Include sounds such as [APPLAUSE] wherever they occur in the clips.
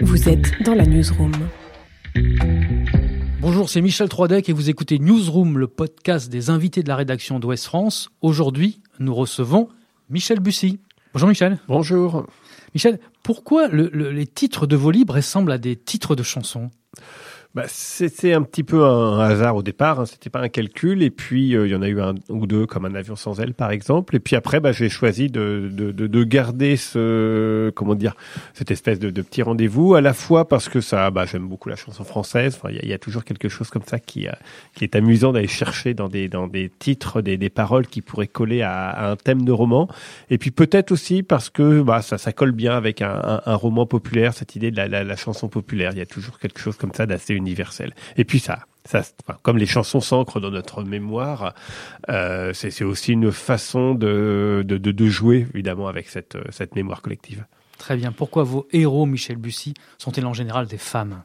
Vous êtes dans la newsroom. Bonjour, c'est Michel Troidec et vous écoutez Newsroom, le podcast des invités de la rédaction d'Ouest France. Aujourd'hui, nous recevons Michel Bussy. Bonjour Michel. Bonjour. Michel, pourquoi les titres de vos livres ressemblent à des titres de chansons? Bah, c'était un petit peu un hasard au départ, hein, c'était pas un calcul. Et puis euh, il y en a eu un ou deux, comme un avion sans aile par exemple. Et puis après, bah, j'ai choisi de, de, de, garder ce comment dire cette espèce de, de petit rendez-vous à la fois parce que ça, bah, j'aime beaucoup la chanson française. Il y, a toujours quelque chose comme ça qui euh, qui est amusant d'aller chercher dans des dans des titres, des, paroles qui pourraient coller à, un thème de roman. Et puis peut-être aussi parce que bah, ça ça colle bien avec un, roman populaire, cette idée de la, la, la chanson populaire. Il y a toujours quelque chose comme ça d'assez Et puis ça, ça, comme les chansons s'ancrent dans notre mémoire, euh, c'est aussi une façon de, de, de, jouer évidemment avec cette, cette mémoire collective. Très bien. Pourquoi vos héros, Michel Bussy, sont-ils en général des femmes?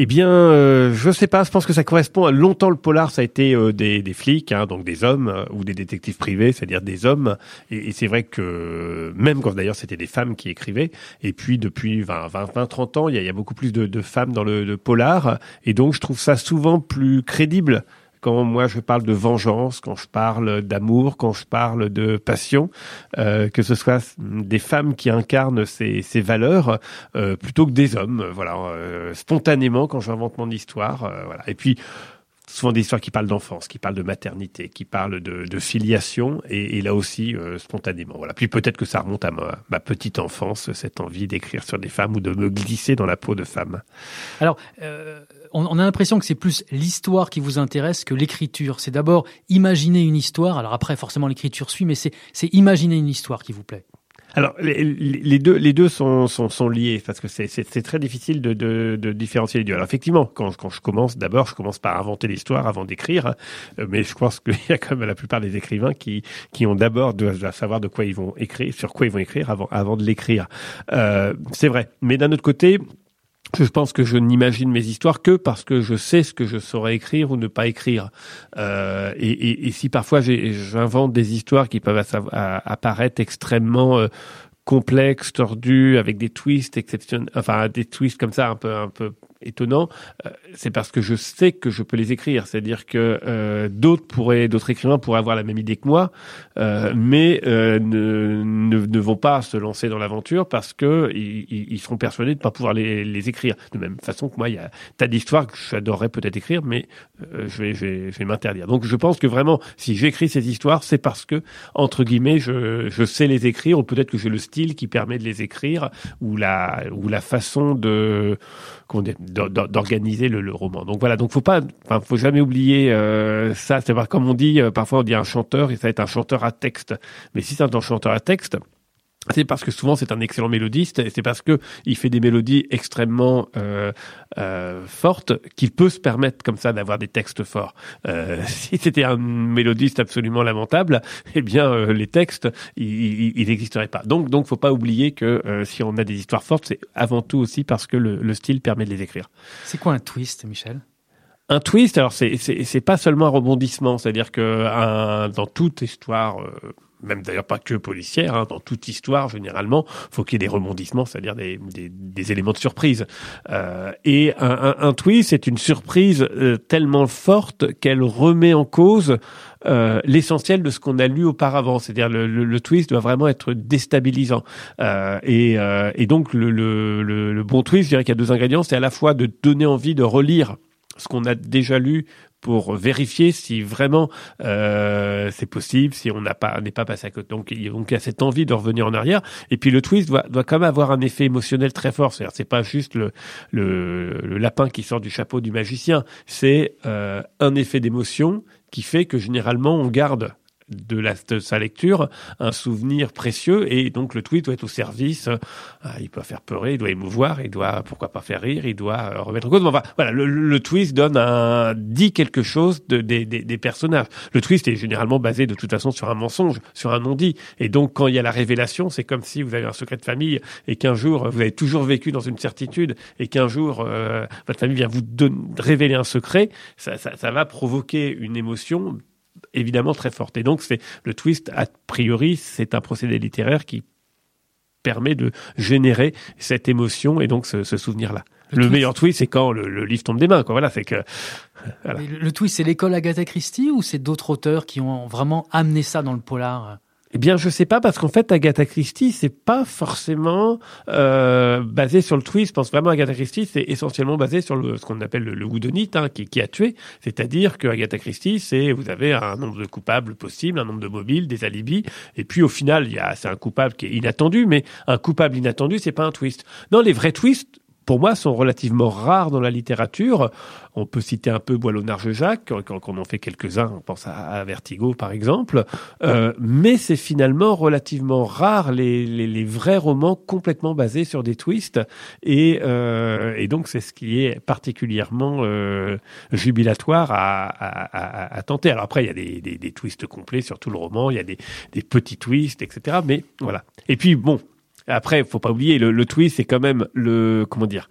Eh bien, euh, je sais pas. Je pense que ça correspond à longtemps le polar. Ça a été euh, des, des, flics, hein, donc des hommes euh, ou des détectives privés, c'est-à-dire des hommes. Et, c'est vrai que même quand d'ailleurs c'était des femmes qui écrivaient. Et puis depuis 20, 20, 20 30 ans, il y y a beaucoup plus de, de femmes dans le, le polar. Et donc je trouve ça souvent plus crédible quand moi je parle de vengeance, quand je parle d'amour, quand je parle de passion, euh, que ce soit des femmes qui incarnent ces, ces valeurs euh, plutôt que des hommes. Voilà, euh, spontanément quand j'invente mon histoire. Euh, voilà. Et puis souvent des histoires qui parlent d'enfance, qui parlent de maternité, qui parlent de, de filiation, et, et, là aussi euh, spontanément. Voilà. Puis peut-être que ça remonte à ma, ma petite enfance, cette envie d'écrire sur des femmes ou de me glisser dans la peau de femmes. Alors, euh, on, on, a l'impression que c'est plus l'histoire qui vous intéresse que l'écriture. C'est d'abord imaginer une histoire. Alors après, forcément, l'écriture suit, mais c'est imaginer une histoire qui vous plaît. Alors les, deux, les deux sont, sont, sont liés parce que c'est très difficile de, de, de, différencier les deux. Alors effectivement, quand, quand je commence, d'abord, je commence par inventer l'histoire avant d'écrire, euh, mais je pense [LAUGHS] qu'il y a quand même la plupart des écrivains qui, qui ont d'abord de, de, savoir de quoi ils vont écrire, sur quoi ils vont écrire avant, avant de l'écrire. Euh, c'est vrai. Mais d'un autre côté, je pense que je n'imagine mes histoires que parce que je sais ce que je saurais écrire ou ne pas écrire. Euh, et, et, et, si parfois j'invente des histoires qui peuvent apparaître extrêmement euh, complexes, tordues, avec des twists exceptionnels, enfin des twists comme ça un peu un peu étonnant, euh, c'est parce que je sais que je peux les écrire. C'est-à-dire que euh, d'autres pourraient, d'autres écrivains pourraient avoir la même idée que moi, euh, mais ne, ne, ne, vont pas se lancer dans l'aventure parce que ils, ils, seront persuadés de ne pas pouvoir les, les, écrire. De même façon que moi, il y a tas d'histoires que j'adorerais peut-être écrire, mais je vais, je vais, je vais m'interdire. Donc, je pense que vraiment, si j'écris ces histoires, c'est parce que entre guillemets, je, je sais les écrire, ou peut-être que j'ai le style qui permet de les écrire, ou la, ou la façon de d'organiser le, le, roman. Donc voilà, donc faut pas, enfin faut jamais oublier euh, ça. C'est voir comme on dit, euh, parfois on dit un chanteur et ça va être un chanteur à texte. Mais si c'est un chanteur à texte, c'est parce que souvent c'est un excellent mélodiste et c'est parce que il fait des mélodies extrêmement euh, euh, fortes qu'il peut se permettre comme ça d'avoir des textes forts. Euh, [LAUGHS] si c'était un mélodiste absolument lamentable, eh bien les textes ils n'existeraient pas. Donc donc faut pas oublier que si on a des histoires fortes, c'est avant tout aussi parce que le, le style permet de les écrire. C'est quoi un twist, Michel? Un twist, alors c'est pas seulement un rebondissement, c'est-à-dire que un, dans toute histoire même d'ailleurs pas que policière, hein, dans toute histoire généralement, faut qu'il y ait des rebondissements, c'est-à-dire des, des, des, éléments de surprise. Euh, et un, un, un, twist, c'est une surprise euh, tellement forte qu'elle remet en cause euh, l'essentiel de ce qu'on a lu auparavant. C'est-à-dire le, le, le, twist doit vraiment être déstabilisant. Euh, et, euh, et, donc le, le, bon twist, je dirais qu'il y a deux ingrédients, c'est à la fois de donner envie de relire ce qu'on a déjà lu pour vérifier si vraiment euh, c'est possible, si on n'a pas n'est pas passé à côté. Donc, il y a cette envie de revenir en arrière. Et puis le twist doit, doit quand même avoir un effet émotionnel très fort. C'est-à-dire, c'est pas juste le, le, le, lapin qui sort du chapeau du magicien. C'est euh, un effet d'émotion qui fait que généralement on garde de, la, de sa lecture un souvenir précieux et donc le tweet doit être au service. Euh, il peut faire peur, il doit émouvoir, il doit pourquoi pas faire rire, il doit euh, remettre en cause. Enfin, voilà, le, le, twist donne un dit quelque chose de, des, des, des, personnages. Le twist est généralement basé de toute façon sur un mensonge, sur un non-dit. Et donc quand il y a la révélation, c'est comme si vous avez un secret de famille et qu'un jour vous avez toujours vécu dans une certitude et qu'un jour euh, votre famille vient vous révéler un secret, ça, ça, ça va provoquer une émotion évidemment très forte. Et donc, c'est le twist, a priori, c'est un procédé littéraire qui permet de générer cette émotion et donc ce, ce souvenir-là. Le, meilleur twist, c'est quand le, le, livre tombe des mains. Quoi. Voilà, c'est que. Voilà. Le, le twist, c'est l'école Agatha Christie ou c'est d'autres auteurs qui ont vraiment amené ça dans le polar? Eh bien, je sais pas parce qu'en fait, Agatha Christie, c'est pas forcément euh, basé sur le twist. Je pense vraiment Agatha Christie, c'est essentiellement basé sur le, ce qu'on appelle le, le whodunit, hein, qui, qui, a tué. C'est-à-dire que Agatha Christie, c'est vous avez un nombre de coupables possible, un nombre de mobiles, des alibis, et puis au final, il y a c'est un coupable qui est inattendu, mais un coupable inattendu, c'est pas un twist. Non, les vrais twists, pour moi, sont relativement rares dans la littérature. On peut citer un peu Boileau-Narge-Jacques, quand, on en fait quelques-uns, on pense à, Vertigo par exemple, euh, mais c'est finalement relativement rare les, vrais romans complètement basés sur des twists, et, euh, donc c'est ce qui est particulièrement euh, jubilatoire à, tenter. Alors après, il y a des, twists complets sur tout le roman, il y a des petits twists, etc. Mais voilà. Et puis bon, après, faut pas oublier, le, twist, c'est quand même le, comment dire,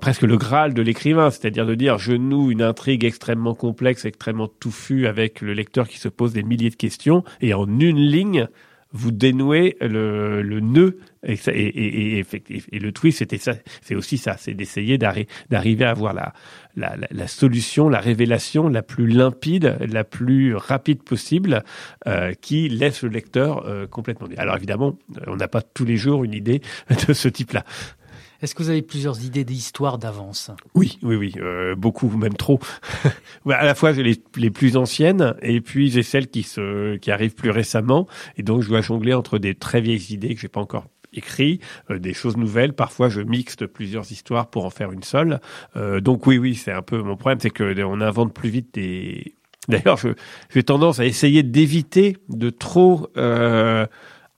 presque le graal de l'écrivain, c'est-à-dire de dire je noue une intrigue extrêmement complexe, extrêmement touffue avec le lecteur qui se pose des milliers de questions et en une ligne vous dénouez le, nœud. Et, le twist c'était ça c'est aussi ça c'est d'essayer d'arriver à avoir la, solution la révélation la plus limpide la plus rapide possible euh, qui laisse le lecteur euh, complètement alors évidemment on n'a pas tous les jours une idée [LAUGHS] de ce type là est-ce que vous avez plusieurs idées d'histoire d'avance? Oui, oui, oui, euh, beaucoup, même trop. [LAUGHS] à la fois j'ai les, les, plus anciennes et puis j'ai celles qui se qui arrivent plus récemment et donc je dois jongler entre des très vieilles idées que j'ai pas encore écrit, euh, des choses nouvelles. Parfois, je mixte plusieurs histoires pour en faire une seule. Euh, donc oui, oui, c'est un peu mon problème, c'est que on invente plus vite des. D'ailleurs, j'ai tendance à essayer d'éviter de trop euh,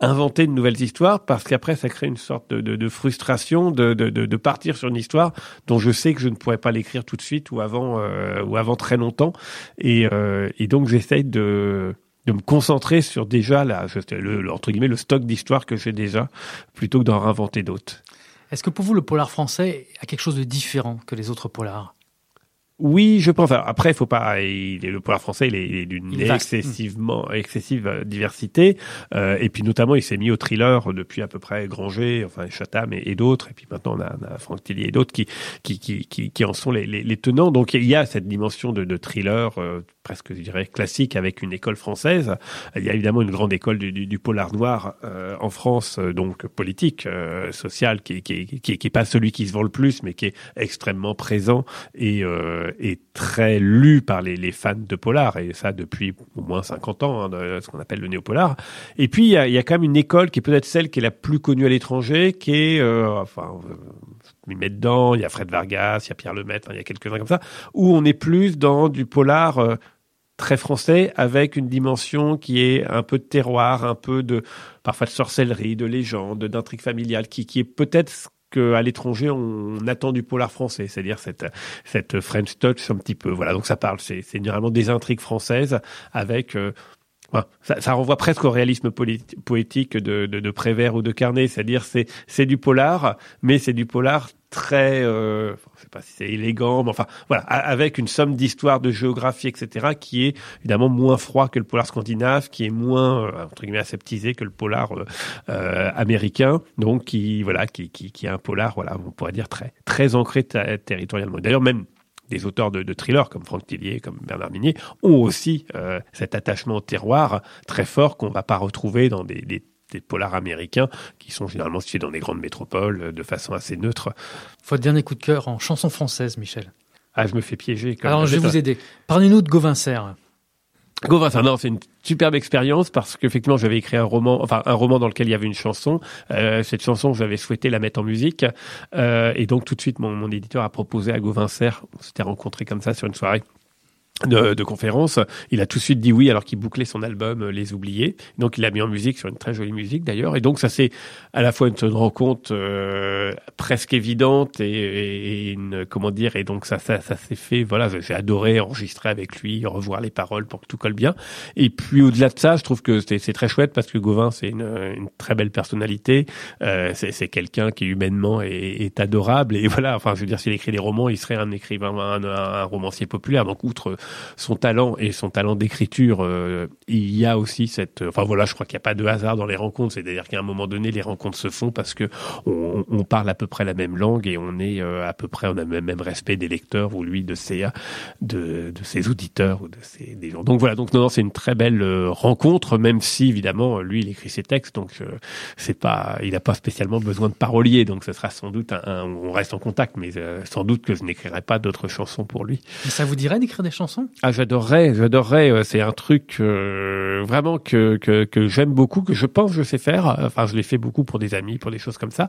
inventer de nouvelles histoires parce qu'après ça crée une sorte de, frustration de, de, partir sur une histoire dont je sais que je ne pourrais pas l'écrire tout de suite ou avant euh, ou avant très longtemps et, euh, et donc j'essaye de de me concentrer sur déjà la, le, entre guillemets le stock d'histoires que j'ai déjà plutôt que d'en inventer d'autres. Est-ce que pour vous le polar français a quelque chose de différent que les autres polars? Oui, je pense. Alors après, faut pas. Il est, le polar français, il est, d'une excessivement excessive euh, diversité. Euh, et puis notamment, il s'est mis au thriller depuis à peu près Granger, enfin Chatham et, et d'autres. Et puis maintenant, on a, on a Franck Tillier et d'autres qui qui, qui qui, qui en sont les, les, les, tenants. Donc il y a cette dimension de, de thriller euh, presque, je dirais, classique avec une école française. Il y a évidemment une grande école du, du, du polar noir euh, en France, euh, donc politique, euh, social, qui, qui, qui, qui est pas celui qui se vend le plus, mais qui est extrêmement présent et euh, est très lu par les, les, fans de polar, et ça depuis au moins 50 ans, hein, de ce qu'on appelle le néo-polar. Et puis, il y, a, il y a, quand même une école qui est peut-être celle qui est la plus connue à l'étranger, qui est, euh, enfin, il met dedans, il y a Fred Vargas, il y a Pierre Lemaitre, il y a quelques-uns comme ça, où on est plus dans du polar euh, très français, avec une dimension qui est un peu de terroir, un peu de, parfois de sorcellerie, de légende, d'intrigue familiale, qui, est peut-être qu'à l'étranger on attend du polar français, c'est-à-dire cette cette French touch un petit peu. Voilà, donc ça parle, c'est généralement des intrigues françaises avec euh, ça, renvoie presque au réalisme poétique de Prévert ou de Carnet, c'est-à-dire c'est c'est du polar, mais c'est du polar très, euh, je sais pas si c'est élégant, mais enfin voilà, avec une somme d'histoire, de géographie, etc., qui est évidemment moins froid que le polar scandinave, qui est moins euh, entre guillemets aseptisé que le polar euh, euh américain, donc qui voilà, qui, qui, qui est un polar, voilà, on pourrait dire très très ancré territorialement. D'ailleurs même des auteurs de, thrillers comme Franck Tillier, comme Bernard Minier, ont aussi cet attachement au terroir très fort qu'on va pas retrouver dans des, des, polars américains qui sont généralement situés dans des grandes métropoles euh, de façon assez neutre. Votre dernier coup de cœur en chanson française, Michel Ah, je me fais piéger. Alors, je vais vous aider. Parlez-nous de Gauvin Serre. Gauvin Serre, non, c'est une superbe expérience parce qu'effectivement j'avais écrit un roman, enfin un roman dans lequel il y avait une chanson. Euh, cette chanson, j'avais souhaité la mettre en musique euh, et donc tout de suite mon, mon éditeur a proposé à Gauvin Serre, on s'était rencontrés comme ça sur une soirée de, de conférence, il a tout de suite dit oui alors qu'il bouclait son album euh, Les Oubliés. Donc il l'a mis en musique sur une très jolie musique d'ailleurs. Et donc ça c'est à la fois une, rencontre euh, presque évidente et, et, une comment dire et donc ça ça, ça s'est fait. Voilà, j'ai adoré enregistrer avec lui, revoir les paroles pour que tout colle bien. Et puis au-delà de ça, je trouve que c'est très chouette parce que Gauvin c'est une, une, très belle personnalité. Euh, c'est quelqu'un qui humainement est, est, adorable et voilà. Enfin je veux dire s'il écrit des romans, il serait un écrivain, un, un romancier populaire. Donc outre son talent et son talent d'écriture, il y a aussi cette, enfin voilà, je crois qu'il n'y a pas de hasard dans les rencontres, c'est-à-dire qu'à un moment donné, les rencontres se font parce que on, parle à peu près la même langue et on est à peu près, on a le même respect des lecteurs ou lui de ses, de, de ses auditeurs ou de ses des gens. Donc voilà, donc non, non c'est une très belle rencontre, même si évidemment lui il écrit ses textes, donc c'est pas, il n'a pas spécialement besoin de parolier, donc ce sera sans doute un, on reste en contact, mais euh, sans doute que je n'écrirai pas d'autres chansons pour lui. Mais ça vous dirait d'écrire des chansons? Ah, j'adorerais, j'adorerais. Euh, c'est un truc euh, vraiment que que, que j'aime beaucoup, que je pense que je sais faire. Enfin, je l'ai fait beaucoup pour des amis, pour des choses comme ça.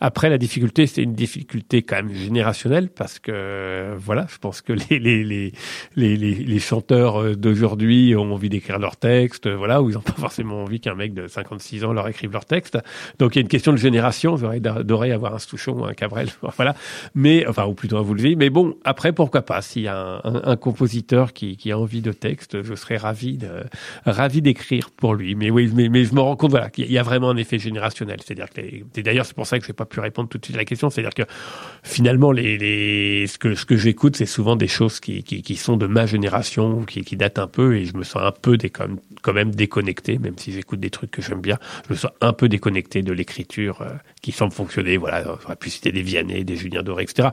Après, la difficulté, c'est une difficulté quand même générationnelle parce que voilà, je pense que les les les les, les, chanteurs d'aujourd'hui ont envie d'écrire leurs textes, voilà, ou ils n'ont pas forcément envie qu'un mec de 56 ans leur écrive leurs textes. Donc il y a une question de génération. J'aurais adoré avoir un Stouchon ou un Cabrel, [LAUGHS] voilà. Mais enfin, ou plutôt un Woolsey. Mais bon, après, pourquoi pas S'il y a un, un, compositeur qui, a envie de texte, je serais ravi ravi d'écrire pour lui. Mais oui, mais, je me rends compte, voilà, qu'il y a vraiment un effet générationnel. C'est-à-dire que d'ailleurs, c'est pour ça que je n'ai pas pu répondre tout de suite à la question. C'est-à-dire que finalement, les, les ce que ce que j'écoute, c'est souvent des choses qui, sont de ma génération, qui, qui datent un peu, et je me sens un peu déconnecté, même si j'écoute des trucs que j'aime bien. Je me sens un peu déconnecté de l'écriture euh, qui semble fonctionner. Voilà, on aurait pu citer des Vianney, des Julien Doré, etc.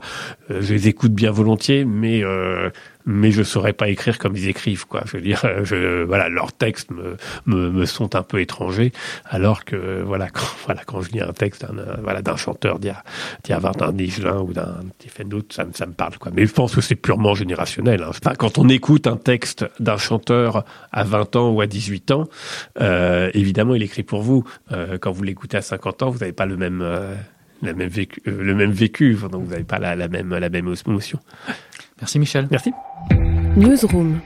Euh, je les écoute bien volontiers, mais euh, mais je saurais pas écrire comme ils écrivent quoi je veux dire je, voilà leurs textes me, me, me sont un peu étrangers alors que voilà [LAUGHS] quand voilà quand je lis un texte d'un voilà d'un chanteur d'il y a a 20 ans d'un ou d'un Stephen Doute ça, ça me parle quoi mais je pense que c'est purement générationnel hein. enfin, quand on écoute un texte d'un chanteur à 20 ans ou à 18 ans euh, évidemment il écrit pour vous euh, quand vous l'écoutez à 50 ans vous n'avez pas le même euh, la même vécu, euh, le même vécu, donc vous n'avez pas la, la, même, la même émotion. Merci Michel. Merci. Newsroom.